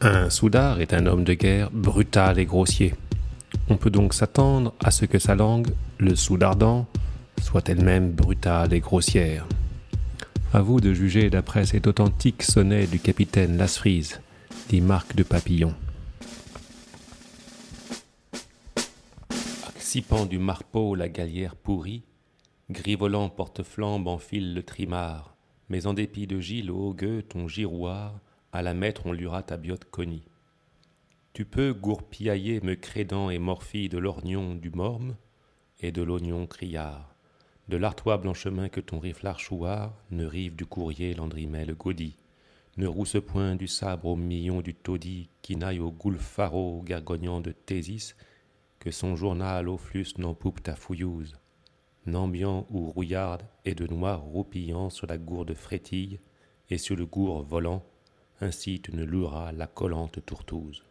Un soudard est un homme de guerre brutal et grossier. On peut donc s'attendre à ce que sa langue, le soudardant, soit elle-même brutale et grossière. À vous de juger d'après cet authentique sonnet du capitaine Lasfrise, dit Marc de Papillon. Accipant du marpeau la gallière pourrie, grivolant porte-flambe enfile le trimar, mais en dépit de Gilles au gueux ton girouard, à la maître on lura ta biote connie. Tu peux gourpiailler me crédant et morphie de l'orgnon du morme et de l'oignon criard de l'artois blanchemin que ton riflard chouard ne rive du courrier l'andrimel gaudi, ne rousse point du sabre au million du taudis qui n'aille au goulfaro gargognant de Thésis, que son journal au flux n'empoupe ta fouillouse, n'ambiant ou rouillarde et de noir roupillant sur la gourde frétille et sur le gour volant, ainsi tu ne loueras la collante tourtouse.